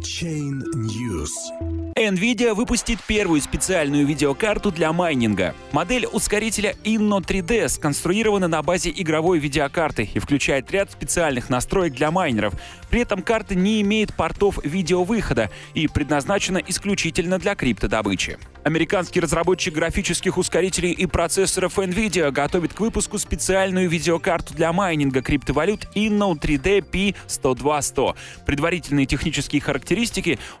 Chain News. NVIDIA выпустит первую специальную видеокарту для майнинга. Модель ускорителя Inno 3D сконструирована на базе игровой видеокарты и включает ряд специальных настроек для майнеров. При этом карта не имеет портов видеовыхода и предназначена исключительно для криптодобычи. Американский разработчик графических ускорителей и процессоров NVIDIA готовит к выпуску специальную видеокарту для майнинга криптовалют Inno 3D P102100. Предварительные технические характеристики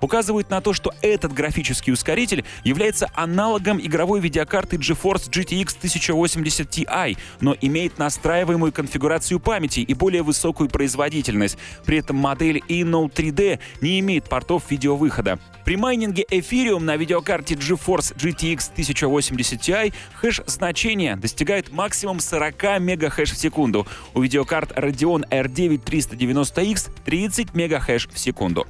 указывают на то, что этот графический ускоритель является аналогом игровой видеокарты GeForce GTX 1080 Ti, но имеет настраиваемую конфигурацию памяти и более высокую производительность. При этом модель Inno 3D не имеет портов видеовыхода. При майнинге Ethereum на видеокарте GeForce GTX 1080 Ti хэш значение достигает максимум 40 мегахэш в секунду. У видеокарт Radeon R9 390X 30 мегахэш в секунду.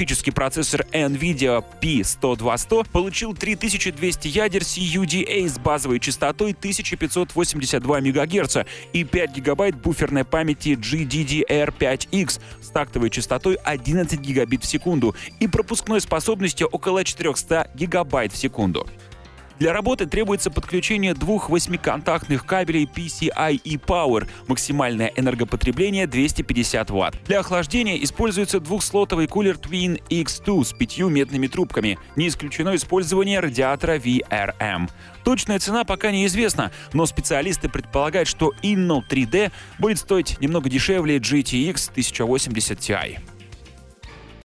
Графический процессор NVIDIA P102100 получил 3200 ядер CUDA с базовой частотой 1582 МГц и 5 гигабайт буферной памяти GDDR5X с тактовой частотой 11 гигабит в секунду и пропускной способностью около 400 гигабайт в секунду. Для работы требуется подключение двух восьмиконтактных кабелей PCIe Power, максимальное энергопотребление 250 Вт. Для охлаждения используется двухслотовый кулер Twin X2 с пятью медными трубками. Не исключено использование радиатора VRM. Точная цена пока неизвестна, но специалисты предполагают, что Inno 3D будет стоить немного дешевле GTX 1080 Ti.